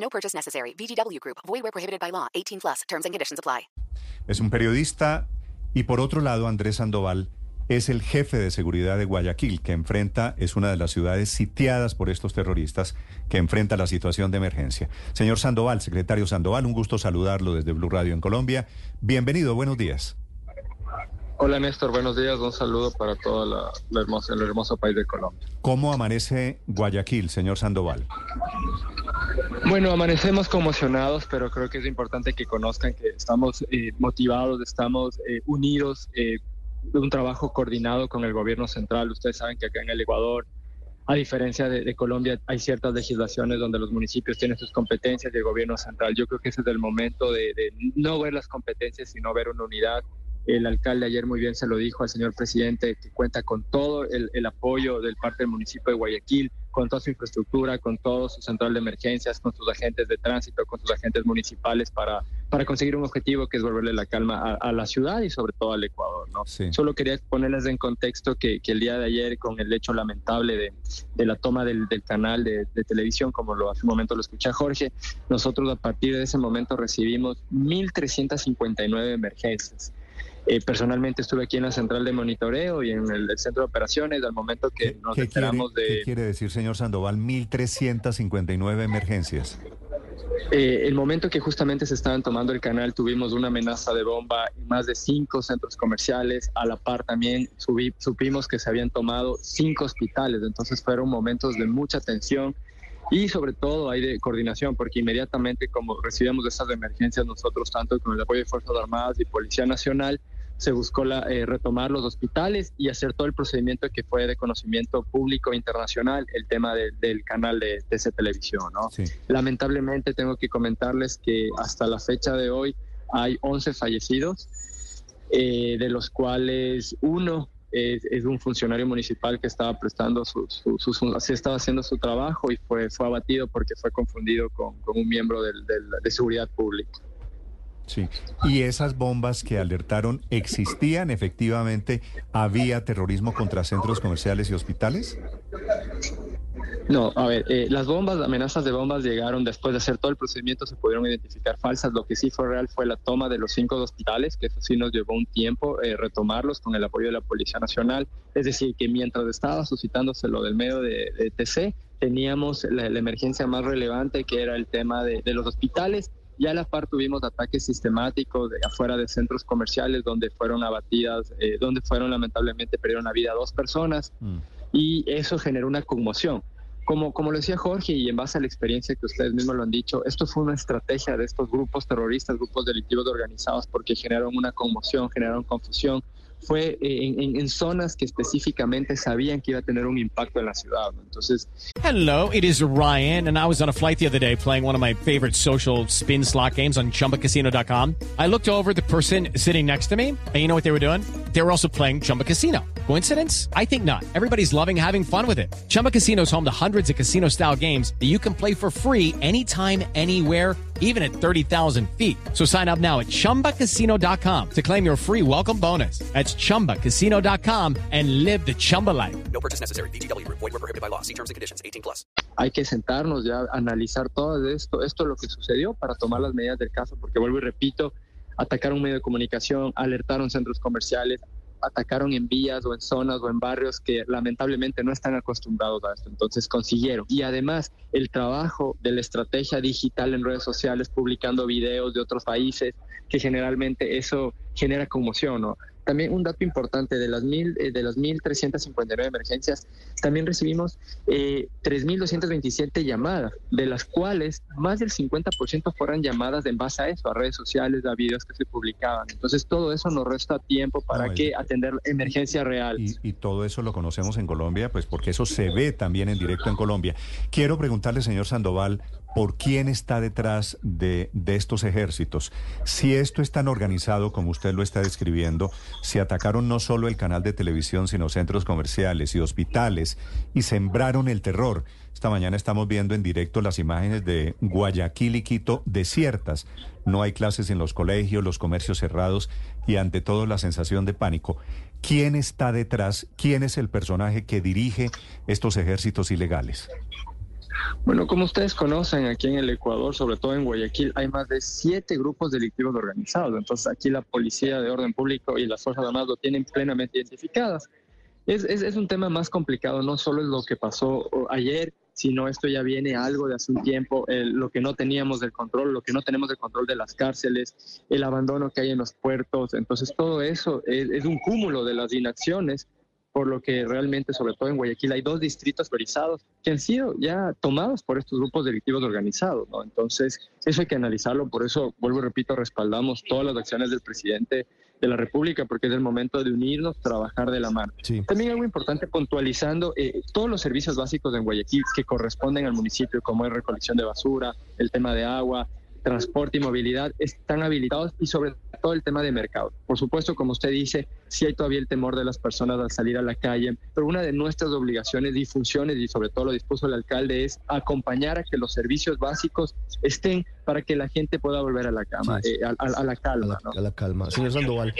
No purchase necessary. VGW Group. Void where prohibited by law. 18 plus. Terms and conditions apply. Es un periodista y por otro lado Andrés Sandoval es el jefe de seguridad de Guayaquil que enfrenta, es una de las ciudades sitiadas por estos terroristas que enfrenta la situación de emergencia. Señor Sandoval, secretario Sandoval, un gusto saludarlo desde Blue Radio en Colombia. Bienvenido, buenos días. Hola Néstor, buenos días. Un saludo para todo la, la hermosa, el hermoso país de Colombia. ¿Cómo amanece Guayaquil, señor Sandoval? Bueno, amanecemos conmocionados, pero creo que es importante que conozcan que estamos eh, motivados, estamos eh, unidos eh, un trabajo coordinado con el gobierno central. Ustedes saben que acá en el Ecuador, a diferencia de, Colombia, hay ciertas legislaciones donde los municipios tienen sus competencias y el gobierno central. Yo creo que ese es el momento de, de no ver las competencias, sino ver una unidad. El alcalde ayer muy bien se lo dijo al señor presidente que cuenta con todo el, el apoyo del parte del municipio de Guayaquil, con toda su infraestructura, con todo su central de emergencias, con sus agentes de tránsito, con sus agentes municipales para, para conseguir un objetivo que es volverle la calma a, a la ciudad y sobre todo al Ecuador. ¿no? Sí. Solo quería ponerles en contexto que, que, el día de ayer, con el hecho lamentable de, de la toma del, del canal de, de, televisión, como lo hace un momento lo escucha Jorge, nosotros a partir de ese momento recibimos 1.359 emergencias. Eh, personalmente estuve aquí en la central de monitoreo y en el, el centro de operaciones al momento que ¿Qué, nos qué enteramos quiere, de... ¿Qué quiere decir, señor Sandoval? 1.359 emergencias. Eh, el momento que justamente se estaban tomando el canal, tuvimos una amenaza de bomba en más de cinco centros comerciales. A la par también subí, supimos que se habían tomado cinco hospitales. Entonces fueron momentos de mucha tensión y sobre todo hay de coordinación, porque inmediatamente como recibimos estas emergencias nosotros, tanto con el apoyo de Fuerzas Armadas y Policía Nacional, se buscó la, eh, retomar los hospitales y hacer todo el procedimiento que fue de conocimiento público internacional, el tema de, del canal de TC Televisión. ¿no? Sí. Lamentablemente tengo que comentarles que hasta la fecha de hoy hay 11 fallecidos, eh, de los cuales uno es, es, un funcionario municipal que estaba prestando su, su, su, su, así estaba haciendo su trabajo y fue, fue abatido porque fue confundido con, con un miembro del, del, de seguridad pública. Sí. ¿Y esas bombas que alertaron existían efectivamente? ¿Había terrorismo contra centros comerciales y hospitales? No, a ver, eh, las bombas, amenazas de bombas llegaron después de hacer todo el procedimiento, se pudieron identificar falsas. Lo que sí fue real fue la toma de los cinco hospitales, que eso sí nos llevó un tiempo eh, retomarlos con el apoyo de la Policía Nacional. Es decir, que mientras estaba suscitándose lo del medio de, de TC, teníamos la, emergencia más relevante, que era el tema de los hospitales y a la par tuvimos ataques sistemáticos de afuera de centros comerciales donde fueron abatidas, eh, donde fueron lamentablemente perdieron la vida dos personas mm. y eso generó una conmoción. Como, como lo decía Jorge y en base a la experiencia que ustedes mismos lo han dicho, esto fue una estrategia de estos grupos terroristas, grupos delictivos organizados porque generaron una conmoción, generaron confusión, fue eh, en, en, en, zonas que específicamente sabían que iba a tener un impacto en la ciudad. Entonces. Hello, it is Ryan, and I was on a flight the other day playing one of my favorite social spin slot games on ChumbaCasino.com. I looked over the person sitting next to me, and you know what they were doing? They were also playing Chumba Casino. Coincidence? I think not. Everybody's loving having fun with it. Chumba Casino is home to hundreds of casino-style games that you can play for free anytime, anywhere even at 30,000 feet. So sign up now at ChumbaCasino.com to claim your free welcome bonus. That's ChumbaCasino.com and live the Chumba life. No purchase necessary. BGW. Void were prohibited by law. See terms and conditions. 18 plus. Hay que sentarnos ya, analizar todo esto, esto es lo que sucedió para tomar las medidas del caso, porque vuelvo y repito, atacaron un medio de comunicación, alertaron centros comerciales, atacaron en vías o en zonas o en barrios que lamentablemente no están acostumbrados a esto. Entonces consiguieron. Y además el trabajo de la estrategia digital en redes sociales, publicando videos de otros países, que generalmente eso genera conmoción, ¿no? También un dato importante, de las, mil, eh, de las 1.359 emergencias, también recibimos eh, 3.227 llamadas, de las cuales más del 50% fueron llamadas en base a eso, a redes sociales, a videos que se publicaban. Entonces todo eso nos resta tiempo para no, que atender emergencia real. Y, y, todo eso lo conocemos en Colombia, pues porque eso se ve también en directo en Colombia. Quiero preguntarle, señor Sandoval, por quién está detrás de, estos ejércitos. Si esto es tan organizado como usted lo está describiendo, si atacaron no solo el canal de televisión, sino centros comerciales y hospitales y sembraron el terror. Esta mañana estamos viendo en directo las imágenes de Guayaquil y Quito desiertas. No hay clases en los colegios, los comercios cerrados y ante todo la sensación de pánico. ¿Quién está detrás? ¿Quién es el personaje que dirige estos ejércitos ilegales? Bueno, como ustedes conocen, aquí en el Ecuador, sobre todo en Guayaquil, hay más de siete grupos delictivos organizados. Entonces, aquí la Policía de Orden Público y las Fuerzas Armadas lo tienen plenamente identificadas. Es, es, un tema más complicado, no solo es lo que pasó ayer, sino esto ya viene algo de hace un tiempo, lo que no teníamos del control, lo que no tenemos del control de las cárceles, el abandono que hay en los puertos. Entonces, todo eso es, es un cúmulo de las inacciones por lo que realmente, sobre todo en Guayaquil, hay dos distritos priorizados que han sido ya tomados por estos grupos delictivos organizados, ¿no? Entonces, eso hay que analizarlo, por eso, vuelvo y repito, respaldamos todas las acciones del presidente de la República, porque es el momento de unirnos, trabajar de la mano. Sí. También algo importante, puntualizando eh, todos los servicios básicos en Guayaquil que corresponden al municipio, como es recolección de basura, el tema de agua, transporte y movilidad están habilitados y sobre todo el tema de mercado. Por supuesto, como usted dice, sí hay todavía el temor de las personas al salir a la calle, pero una de nuestras obligaciones y funciones, y sobre todo lo dispuso el alcalde, es acompañar a que los servicios básicos estén para que la gente pueda volver a la cama, sí, eh, a, a, a, la calma. A la, ¿no? a la calma. Señor Sandoval,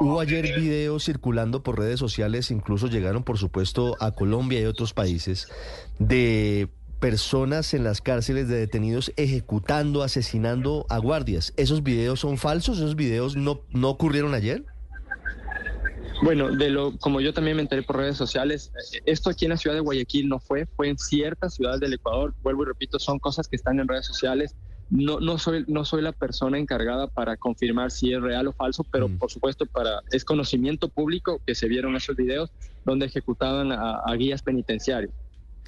hubo ayer videos circulando por redes sociales, incluso llegaron, por supuesto, a Colombia y otros países, de personas en las cárceles de detenidos ejecutando, asesinando a guardias. ¿Esos videos son falsos? ¿Esos videos no, no ocurrieron ayer? Bueno, de lo como yo también me enteré por redes sociales, esto aquí en la ciudad de Guayaquil no fue, fue en ciertas ciudades del Ecuador. Vuelvo y repito, son cosas que están en redes sociales. No, no soy no soy la persona encargada para confirmar si es real o falso, pero mm. por supuesto para es conocimiento público que se vieron esos videos donde ejecutaban a, a guías penitenciarios.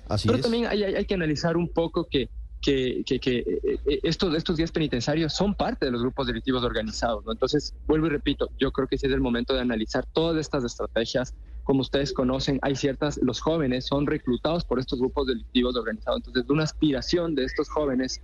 Así Pero es. también hay, hay, hay, que analizar un poco que, que, que, que eh, estos, estos días penitenciarios son parte de los grupos delictivos organizados. ¿no? Entonces, vuelvo y repito, yo creo que ese es el momento de analizar todas estas estrategias. Como ustedes conocen, hay ciertas, los jóvenes son reclutados por estos grupos delictivos organizados. Entonces, una aspiración de estos jóvenes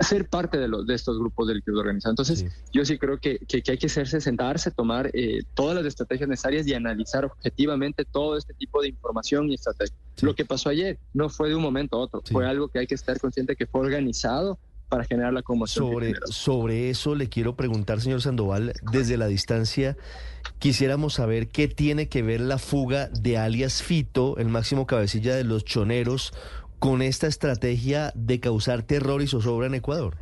ser parte de, los, de estos grupos delictivos organizados. Entonces, sí. yo sí creo que, que, que, hay que hacerse, sentarse, tomar eh, todas las estrategias necesarias y analizar objetivamente todo este tipo de información y estrategia. Sí. Lo que pasó ayer no fue de un momento a otro, sí. fue algo que hay que estar consciente que fue organizado para generar la conmoción. Sobre, sobre eso le quiero preguntar, señor Sandoval, desde la distancia, quisiéramos saber qué tiene que ver la fuga de alias Fito, el máximo cabecilla de los choneros, con esta estrategia de causar terror y zozobra en Ecuador?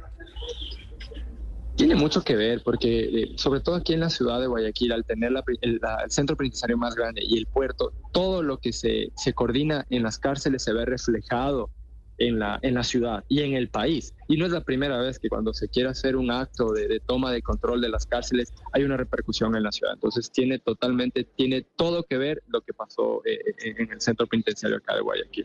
Tiene mucho que ver, porque eh, sobre todo aquí en la ciudad de Guayaquil, al tener la, el, la, el, centro penitenciario más grande y el puerto, todo lo que se, se coordina en las cárceles se ve reflejado en la, en la ciudad y en el país. Y no es la primera vez que cuando se quiere hacer un acto de, de, toma de control de las cárceles hay una repercusión en la ciudad. Entonces tiene totalmente, tiene todo que ver lo que pasó eh, en el centro penitenciario acá de Guayaquil.